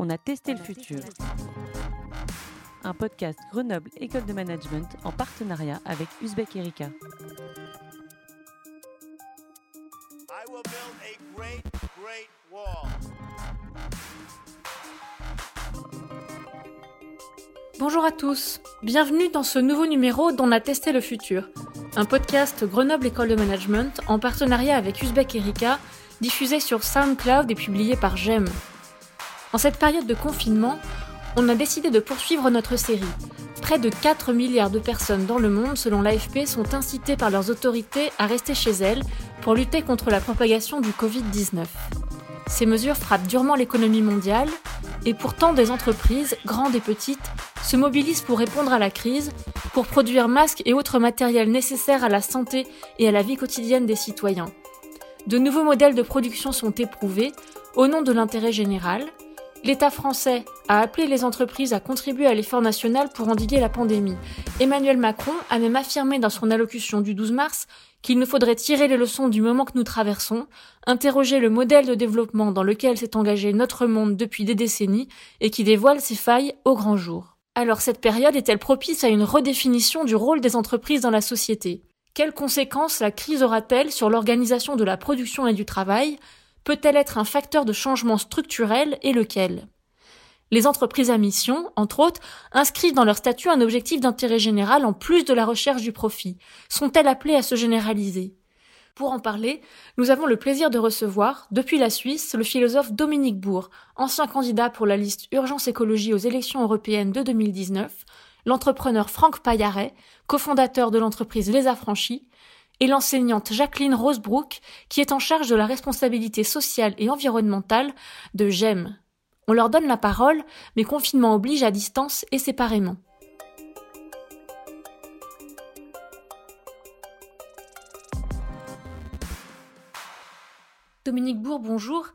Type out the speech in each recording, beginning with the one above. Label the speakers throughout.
Speaker 1: on a testé le futur. Un podcast Grenoble École de Management en partenariat avec Uzbek Erika.
Speaker 2: Bonjour à tous, bienvenue dans ce nouveau numéro d'On a testé le futur, un podcast Grenoble École de Management en partenariat avec Uzbek Erika, diffusé sur SoundCloud et publié par GEM. En cette période de confinement, on a décidé de poursuivre notre série. Près de 4 milliards de personnes dans le monde, selon l'AFP, sont incitées par leurs autorités à rester chez elles pour lutter contre la propagation du Covid-19. Ces mesures frappent durement l'économie mondiale et pourtant des entreprises, grandes et petites, se mobilisent pour répondre à la crise, pour produire masques et autres matériels nécessaires à la santé et à la vie quotidienne des citoyens. De nouveaux modèles de production sont éprouvés au nom de l'intérêt général, L'État français a appelé les entreprises à contribuer à l'effort national pour endiguer la pandémie. Emmanuel Macron a même affirmé dans son allocution du 12 mars qu'il nous faudrait tirer les leçons du moment que nous traversons, interroger le modèle de développement dans lequel s'est engagé notre monde depuis des décennies et qui dévoile ses failles au grand jour. Alors cette période est-elle propice à une redéfinition du rôle des entreprises dans la société? Quelles conséquences la crise aura-t-elle sur l'organisation de la production et du travail? Peut-elle être un facteur de changement structurel et lequel? Les entreprises à mission, entre autres, inscrivent dans leur statut un objectif d'intérêt général en plus de la recherche du profit. Sont-elles appelées à se généraliser? Pour en parler, nous avons le plaisir de recevoir, depuis la Suisse, le philosophe Dominique Bourg, ancien candidat pour la liste Urgence Écologie aux élections européennes de 2019, l'entrepreneur Franck Payaret, cofondateur de l'entreprise Les Affranchis, et l'enseignante Jacqueline Rosebrook, qui est en charge de la responsabilité sociale et environnementale de GEM. On leur donne la parole, mais confinement oblige à distance et séparément. Dominique Bourg, bonjour.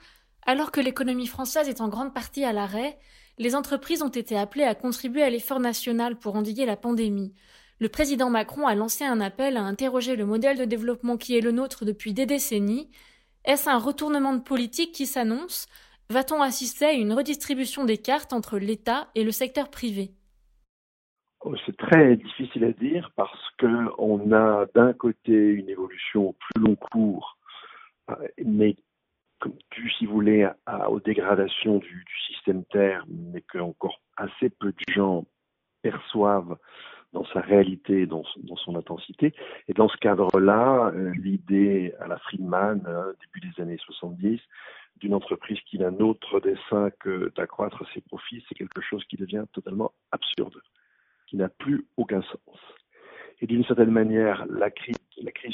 Speaker 2: Alors que l'économie française est en grande partie à l'arrêt, les entreprises ont été appelées à contribuer à l'effort national pour endiguer la pandémie le président Macron a lancé un appel à interroger le modèle de développement qui est le nôtre depuis des décennies. Est-ce un retournement de politique qui s'annonce? Va-t-on assister à une redistribution des cartes entre l'État et le secteur privé?
Speaker 3: Oh, c'est très difficile à dire parce qu'on a d'un côté une évolution au plus long cours, euh, mais due, si vous voulez, aux dégradations du, du système Terre, mais que encore assez peu de gens perçoivent dans sa réalité, dans, dans son intensité. Et dans ce cadre-là, euh, l'idée à la Friedman, euh, début des années 70, d'une entreprise qui n'a d'autre dessin que d'accroître ses profits, c'est quelque chose qui devient totalement absurde, qui n'a plus aucun sens. Et d'une certaine manière, la crise,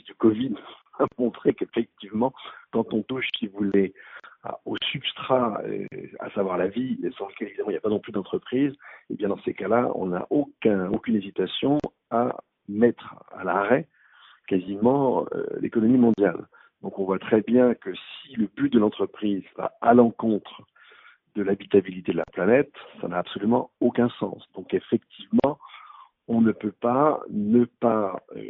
Speaker 3: du Covid a montré qu'effectivement, quand on touche, si vous voulez, au substrat, euh, à savoir la vie, sans lequel évidemment il n'y a pas non plus d'entreprise, et eh bien dans ces cas-là, on n'a aucun, aucune hésitation à mettre à l'arrêt quasiment euh, l'économie mondiale. Donc on voit très bien que si le but de l'entreprise va à l'encontre de l'habitabilité de la planète, ça n'a absolument aucun sens. Donc effectivement, on ne peut pas ne pas, euh,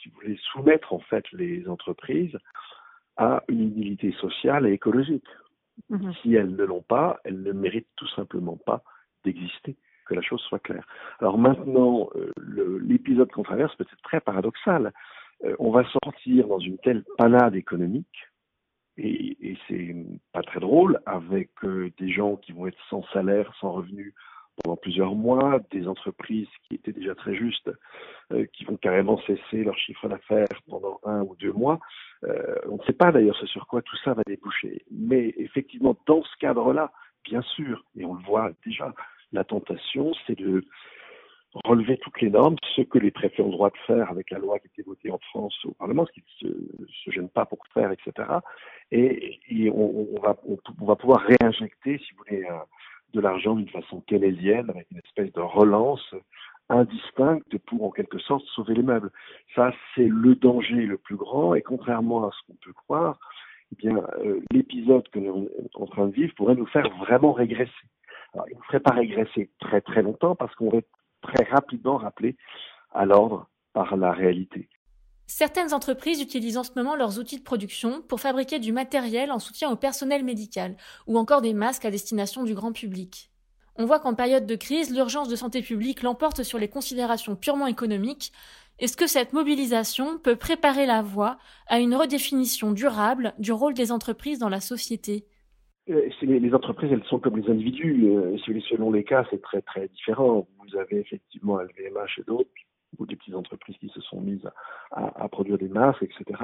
Speaker 3: si vous voulez, soumettre en fait les entreprises à une utilité sociale et écologique. Mhm. Si elles ne l'ont pas, elles ne méritent tout simplement pas d'exister, que la chose soit claire. Alors maintenant, euh, l'épisode qu'on traverse peut être très paradoxal. Euh, on va sortir dans une telle panade économique, et, et c'est pas très drôle, avec des gens qui vont être sans salaire, sans revenus, pendant plusieurs mois, des entreprises qui étaient déjà très justes, euh, qui vont carrément cesser leur chiffre d'affaires pendant un ou deux mois. Euh, on ne sait pas d'ailleurs ce sur quoi tout ça va déboucher. Mais effectivement, dans ce cadre-là, bien sûr, et on le voit déjà, la tentation, c'est de relever toutes les normes, ce que les préfets ont le droit de faire avec la loi qui a été votée en France au Parlement, ce qu'ils ne se, gênent pas pour faire, etc. Et, on, va, on, on, va pouvoir réinjecter, si vous voulez, de l'argent d'une façon keynésienne, avec une espèce de relance indistincte pour en quelque sorte sauver les meubles. Ça, c'est le danger le plus grand, et contrairement à ce qu'on peut croire, eh bien, euh, l'épisode que nous sommes en train de vivre pourrait nous faire vraiment régresser. Alors, il ne ferait pas régresser très très longtemps parce qu'on va très rapidement rappelé à l'ordre par la réalité.
Speaker 2: Certaines entreprises utilisent en ce moment leurs outils de production pour fabriquer du matériel en soutien au personnel médical ou encore des masques à destination du grand public. On voit qu'en période de crise, l'urgence de santé publique l'emporte sur les considérations purement économiques. Est-ce que cette mobilisation peut préparer la voie à une redéfinition durable du rôle des entreprises dans la société?
Speaker 3: Euh, les, entreprises, elles sont comme les individus. Euh, selon les cas, c'est très très différent. Vous avez effectivement LVMH et d'autres ou des petites entreprises qui se sont mises à, produire des masques, etc.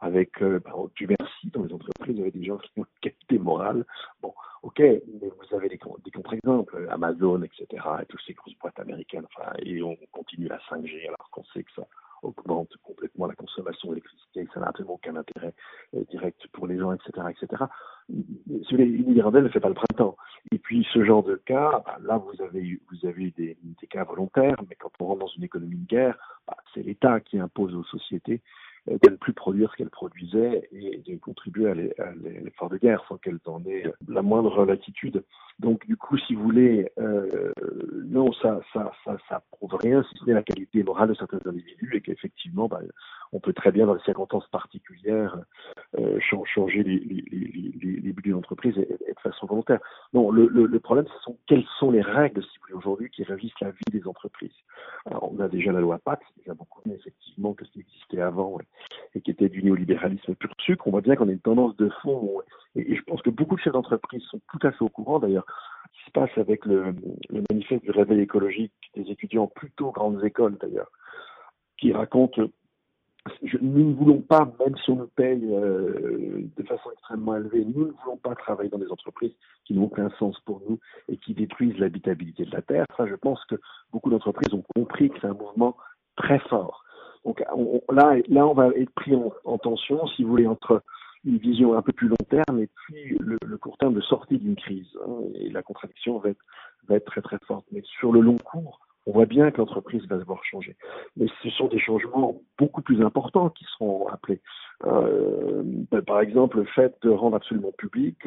Speaker 3: Avec, euh, ben, du merci dans les entreprises, vous avez des gens qui ont qualité morale. Bon, ok, mais vous avez des, contre-exemples, Amazon, etc. et toutes ces grosses boîtes américaines. Enfin, et on continue la 5G alors qu'on sait que ça augmente la consommation d'électricité, ça n'a absolument aucun intérêt euh, direct pour les gens, etc., etc. Une hirondelle ne fait pas le printemps. Et puis ce genre de cas, bah, là vous avez eu, vous des, cas volontaires, mais quand on rentre dans une économie de guerre, bah, c'est l'État qui impose aux sociétés euh, de ne plus produire ce qu'elles produisaient et de contribuer à l'effort de guerre sans qu'elles en aient la moindre latitude. Donc du coup, si vous voulez, euh, ça, ça, ça, prouve rien si ce n'est la qualité morale de certains individus et qu'effectivement, bah, on peut très bien, dans des circonstances particulières, euh, changer les, les budgets d'entreprise et, de façon volontaire. Non, le, problème, ce sont quelles sont les règles, aujourd'hui, qui régissent la vie des entreprises. On a déjà la loi PAC, qui a beaucoup mieux, effectivement, que ce qui existait avant et, qui était du néolibéralisme pur sucre. On voit bien qu'on a une tendance de fond, et, je pense que beaucoup de chefs d'entreprise sont tout à fait au courant, d'ailleurs, se passe avec le, manifeste du réveil écologique des étudiants plutôt grandes écoles, d'ailleurs, qui raconte nous ne voulons pas, même si on nous paye euh, de façon extrêmement élevée, nous ne voulons pas travailler dans des entreprises qui n'ont aucun sens pour nous et qui détruisent l'habitabilité de la Terre. Ça, je pense que beaucoup d'entreprises ont compris que c'est un mouvement très fort. Donc là, là, on va être pris en, tension, si vous voulez, entre une vision un peu plus long terme et puis le, court terme de sortie d'une crise. Hein, et la contradiction va être, va être très très forte. Mais sur le long cours, on voit bien que l'entreprise va devoir changer. Mais ce sont des changements beaucoup plus importants qui seront appelés. Euh, ben, par exemple, le fait de rendre absolument public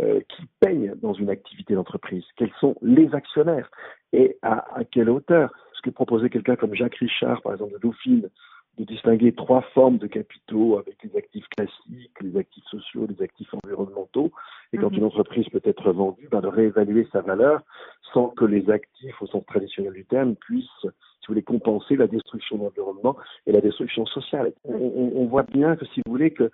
Speaker 3: euh, qui paye dans une activité d'entreprise, quels sont les actionnaires et à, à quelle hauteur. Ce que proposait quelqu'un comme Jacques Richard, par exemple, de Dauphine, de distinguer trois formes de capitaux avec les actifs classiques, les actifs sociaux, les actifs environnementaux. Et quand mhm. une entreprise peut être vendue, ben, de réévaluer sa valeur sans que les actifs, au sens traditionnel du terme, puissent, si vous voulez, compenser la destruction de l'environnement et la destruction sociale. On, voit bien que, si vous voulez, que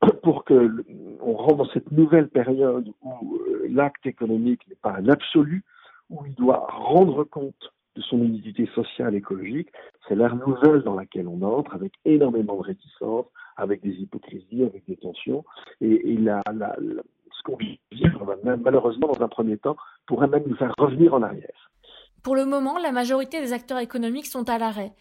Speaker 3: pour que on rentre dans cette nouvelle période où euh, l'acte économique n'est pas un absolu, où il doit rendre compte de son unité sociale écologique, c'est l'ère nouvelle dans laquelle on entre, avec énormément de réticences, avec des hypocrisies, avec des tensions, et, et ce qu'on vit malheureusement dans un premier temps pourrait même nous faire revenir en arrière.
Speaker 2: Pour le moment, la majorité des acteurs économiques sont à l'arrêt.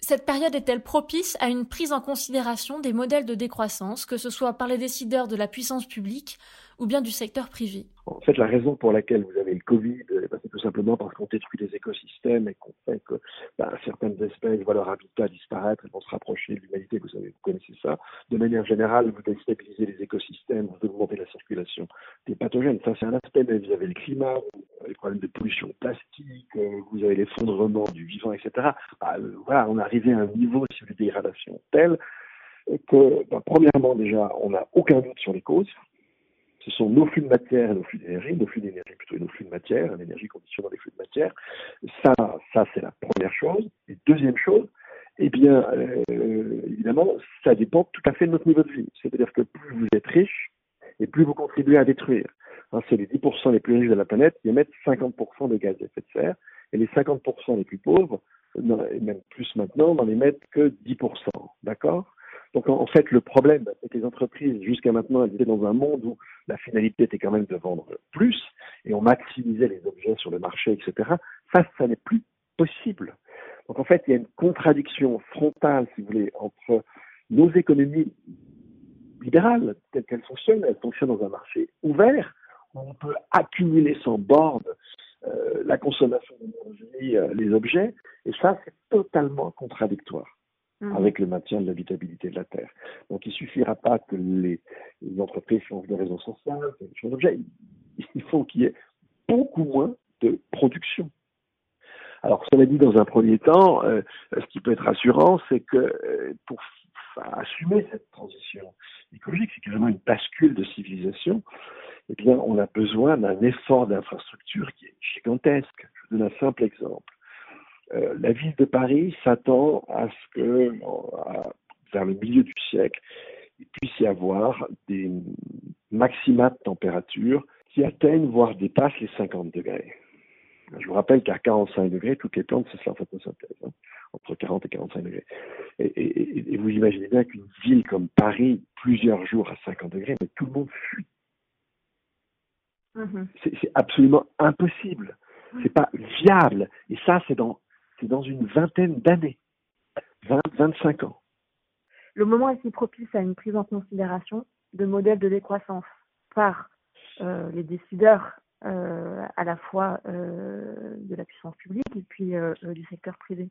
Speaker 2: Cette période est-elle propice à une prise en considération des modèles de décroissance, que ce soit par les décideurs de la puissance publique ou bien du secteur privé
Speaker 3: En fait, la raison pour laquelle vous avez le Covid, eh ben, c'est tout simplement parce qu'on détruit les écosystèmes et qu'on fait que ben, certaines espèces voient leur habitat disparaître et vont se rapprocher de l'humanité. Vous savez, vous connaissez ça. De manière générale, vous déstabilisez les écosystèmes, vous augmentez la circulation des pathogènes. Ça, c'est un aspect, mais vous avez le climat, les problèmes de pollution plastique, euh, vous avez l'effondrement du vivant, etc. Bah, euh, voilà, on est arrivé à un niveau de dégradation tel que, premièrement, déjà, on n'a aucun doute sur les causes ce sont nos flux de matière et nos flux d'énergie, nos flux d'énergie plutôt et nos flux de matière, l'énergie conditionnant les flux de matière. Ça, ça c'est la première chose. Et deuxième chose, eh bien, euh, évidemment, ça dépend tout à fait de notre niveau de vie. C'est-à-dire que plus vous êtes riche, et plus vous contribuez à détruire. Hein, c'est les 10% les plus riches de la planète qui émettent 50% de gaz à effet de serre, et les 50% les plus pauvres, et même plus maintenant, n'en émettent que 10%. D'accord? Donc en, fait, le problème, c'est que les entreprises, jusqu'à maintenant, elles étaient dans un monde où la finalité était quand même de vendre plus, et on maximisait les objets sur le marché, etc. Ça, ça n'est plus possible. Donc en fait, il y a une contradiction frontale, si vous voulez, entre nos économies libérales, telles qu'elles fonctionnent, elles fonctionnent dans un marché ouvert, où on peut accumuler sans borne euh, la consommation d'énergie, euh, les objets, et ça, c'est totalement contradictoire. Mmh. avec le maintien de l'habitabilité de la Terre. Donc il suffira pas que les, entreprises changent de raison sociale, changent d'objet. Il faut qu'il y ait beaucoup moins de production. Alors, cela dit, dans un premier temps, euh, ce qui peut être rassurant, c'est que euh, pour assumer cette transition écologique, c'est carrément une bascule de civilisation, eh bien, on a besoin d'un effort d'infrastructure qui est gigantesque. Je vous donne un simple exemple. Euh, la ville de Paris s'attend à ce que, vers le milieu du siècle, il puisse y avoir des maxima de température qui atteignent, voire dépassent les 50 degrés. Je vous rappelle qu'à 45 degrés, toutes les plantes cessent leur photosynthèse, hein, entre 40 et 45 degrés. Et, vous imaginez bien qu'une ville comme Paris, plusieurs jours à 50 degrés, mais tout le monde fuit. Mm-hmm. C'est absolument impossible. C'est pas viable. Et ça, c'est dans, dans une vingtaine d'années, 20, 25 ans.
Speaker 4: Le moment est si propice à une prise en considération de modèles de décroissance par euh, les décideurs euh, à la fois euh, de la puissance publique et puis du secteur privé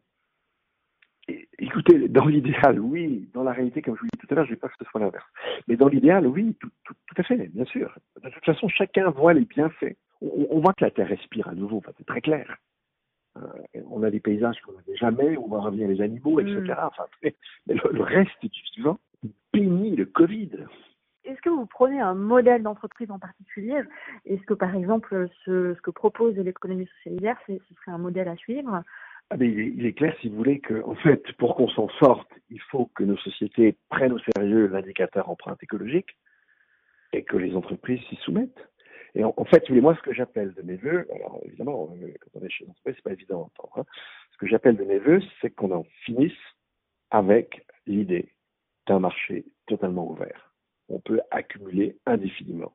Speaker 3: Écoutez, dans l'idéal, oui. Dans la réalité, comme je vous l'ai dit tout à l'heure, je ne veux pas que ce soit l'inverse. Mais dans l'idéal, oui, tout, à fait, bien sûr. De toute façon, chacun voit les bienfaits. On, voit que la Terre respire à nouveau, c'est très clair. On a des paysages qu'on n'avait jamais, on voit revenir les animaux, etc. Mm. Enfin, mais le, reste du vivant bénit le Covid
Speaker 4: est-ce que vous prenez un modèle d'entreprise en particulier? Est-ce que, par exemple, ce, que propose l'économie socialisaire, ce serait un modèle à suivre?
Speaker 3: Ah il, est, clair, si vous voulez, que en fait, pour qu'on s'en sorte, il faut que nos sociétés prennent au sérieux l'indicateur empreinte écologique et que les entreprises s'y soumettent. Et en, fait, vous voulez, moi, ce que j'appelle de mes voeux, alors évidemment, quand on est chez l'entreprise, c'est pas évident à entendre. Hein. Ce que j'appelle de mes voeux, c'est qu'on en finisse avec l'idée d'un marché totalement ouvert on peut accumuler indéfiniment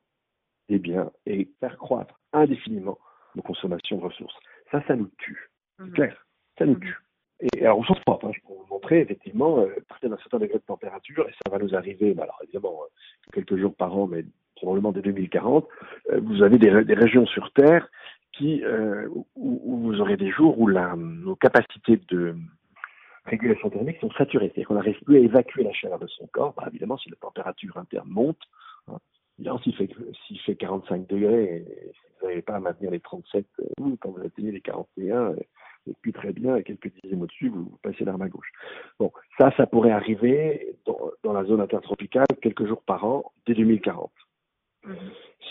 Speaker 3: des biens et faire croître indéfiniment nos consommations de ressources. Ça, ça nous tue. C'est mhm. clair, ça nous mhm. tue. Et alors, au sens propre, hein, je peux vous montrer, effectivement, euh, à partir d'un certain degré de température, et ça va nous arriver, alors évidemment, euh, quelques jours par an, mais probablement dès 2040, euh, vous avez des, régions sur Terre qui, où, vous aurez des jours où nos capacités de, régulation thermique sont saturées. C'est-à-dire qu'on n'arrive plus à évacuer la chaleur de son corps. Bah, évidemment, si la température interne monte, hein, s'il fait, s'il fait 45 degrés si vous n'arrivez pas à maintenir les 37 euh, quand vous atteignez les 41, et puis très bien, quelques dixièmes au-dessus, vous, passez l'arme à gauche. Bon, ça, ça pourrait arriver dans, dans, la zone intertropicale quelques jours par an dès 2040.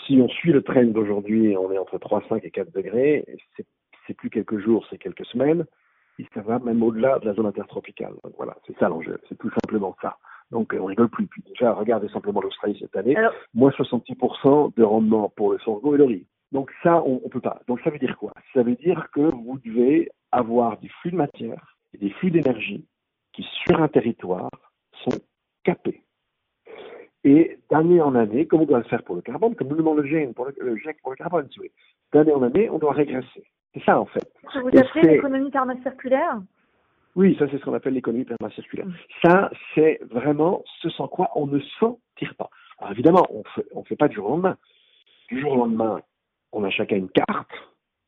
Speaker 3: Si on suit le train d'aujourd'hui, on est entre 3,5 et 4 degrés, c'est, plus quelques jours, c'est quelques semaines et ça va même au-delà de la zone intertropicale. Donc voilà, c'est ça l'enjeu, c'est tout simplement ça. Donc on rigole plus. Puis déjà, regardez simplement l'Australie cette année, moins 66% de rendement pour le sorgho et le riz. Donc ça, on, ne peut pas. Donc ça veut dire quoi? Ça veut dire que vous devez avoir des flux de matière et des flux d'énergie qui, sur un territoire, sont capés. Et d'année en année, comme on doit le faire pour le carbone, comme nous demande le GEC pour le, pour le carbone, si d'année en année, on doit régresser. C'est ça, en fait.
Speaker 4: Vous appelez l'économie permacirculaire?
Speaker 3: Oui, ça, c'est ce qu'on appelle l'économie permacirculaire. Mm. Ça, c'est vraiment ce sans quoi on ne s'en tire pas. Alors, évidemment, on fait, ne fait pas du jour au lendemain. Du jour au lendemain, on a chacun une carte.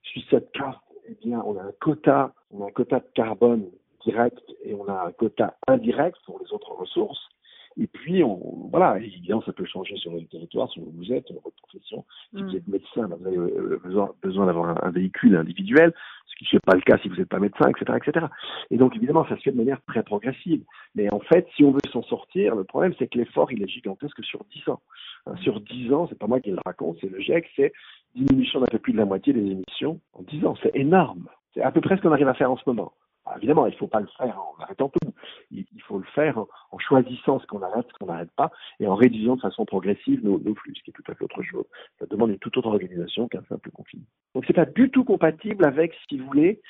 Speaker 3: Sur cette carte, eh bien, on a un quota, on a un quota de carbone direct et on a un quota indirect pour les autres ressources. Et puis, on, voilà, évidemment, ça peut changer sur le territoire, sur où vous êtes, votre profession. Si vous mm. êtes médecin, bah, vous avez euh, besoin, besoin d'avoir un, véhicule individuel, ce qui n'est pas le cas si vous n'êtes pas médecin, etc., etc. Et donc, évidemment, ça se fait de manière très progressive. Mais en fait, si on veut s'en sortir, le problème, c'est que l'effort, il est gigantesque sur 10 ans. Hein, sur 10 ans, c'est pas moi qui le raconte, c'est le GIEC, c'est diminution d'un peu plus de la moitié des émissions en 10 ans. C'est énorme. C'est à peu près ce qu'on arrive à faire en ce moment. Ah, évidemment, il ne faut pas le faire en arrêtant tout. Il, faut le faire en, choisissant ce qu'on arrête, ce qu'on n'arrête pas, et en réduisant de façon progressive nos, flux, ce qui est tout à fait autre chose. Ça demande une toute autre organisation qu'un simple confinement. Donc c'est pas du tout compatible avec, si vous voulez,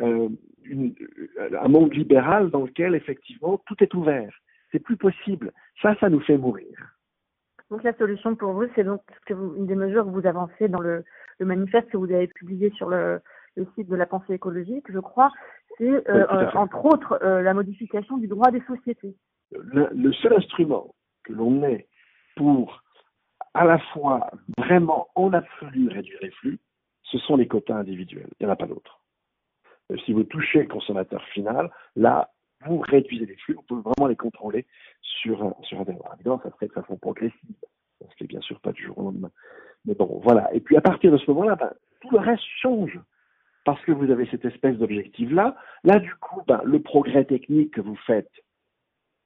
Speaker 3: euh, un monde libéral dans lequel effectivement tout est ouvert. C'est plus possible. Ça, ça nous fait mourir.
Speaker 4: Donc la solution pour vous, c'est donc une des mesures que vous avancez dans le, manifeste que vous avez publié sur le site de la pensée écologique, je crois, c'est euh, euh, entre autres euh, la modification du droit des sociétés.
Speaker 3: Le, seul instrument que l'on ait pour à la fois vraiment en absolu réduire les flux, ce sont les quotas individuels. Il n'y en a pas d'autre. Si vous touchez le consommateur final, là, vous réduisez les flux, vous pouvez vraiment les contrôler sur un, sur un Évidemment, ça se fait de façon progressive. Ça se fait bien sûr pas du jour au lendemain. Mais bon, voilà. Et puis à partir de ce moment-là, ben, tout le reste change. Parce que vous avez cette espèce d'objectif-là. Là, du coup, ben, le progrès technique que vous faites,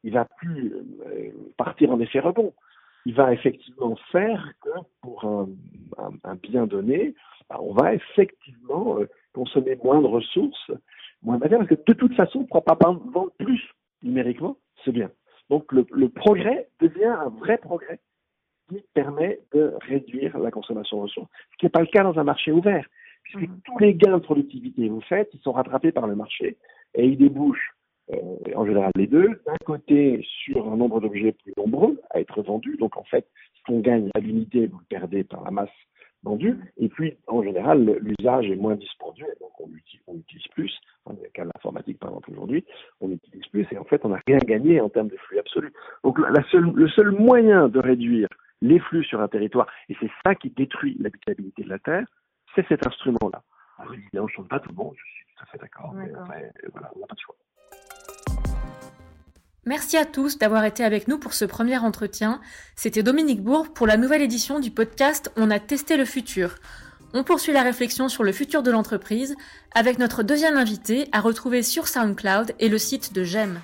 Speaker 3: il va plus euh, partir en effet rebond. Il va effectivement faire que pour un, bien donné, ben, on va effectivement euh, consommer moins de ressources, moins de matière, parce que de toute façon, on ne pourra pas vendre plus numériquement, c'est bien. Donc le, le progrès devient un vrai progrès qui permet de réduire la consommation de ressources, ce qui n'est pas le cas dans un marché ouvert puisque mhm. tous les gains de productivité que vous faites, ils sont rattrapés par le marché et ils débouchent euh, en général les deux, d'un côté sur un nombre d'objets plus nombreux à être vendus, donc en fait, ce qu'on gagne à l'unité, vous le perdez par la masse vendue, et puis en général, l'usage est moins dispendieux, donc on utilise, on utilise plus, dans le cas de l'informatique par exemple aujourd'hui, on utilise plus, et en fait, on n'a rien gagné en termes de flux absolus. Donc la seule, le seul moyen de réduire les flux sur un territoire, et c'est ça qui détruit l'habitabilité de la Terre, c'est cet instrument-là. Alors, on ne chante pas tout le monde, je suis tout à fait d'accord, mais voilà, on n'a pas de choix.
Speaker 2: Merci à tous d'avoir été avec nous pour ce premier entretien. C'était Dominique Bourg pour la nouvelle édition du podcast On a testé le futur. On poursuit la réflexion sur le futur de l'entreprise avec notre deuxième invité à retrouver sur SoundCloud et le site de GEM.